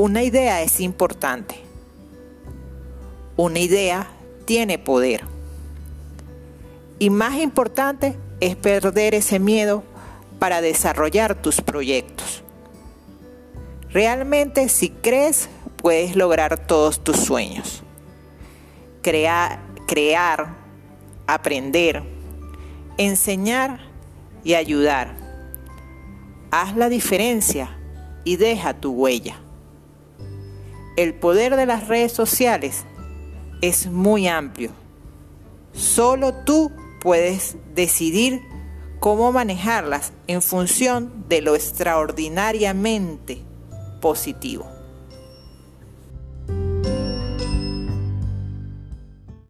Una idea es importante. Una idea tiene poder. Y más importante es perder ese miedo para desarrollar tus proyectos. Realmente si crees, puedes lograr todos tus sueños. Crear, aprender, enseñar y ayudar. Haz la diferencia y deja tu huella. El poder de las redes sociales es muy amplio. Solo tú puedes decidir cómo manejarlas en función de lo extraordinariamente positivo.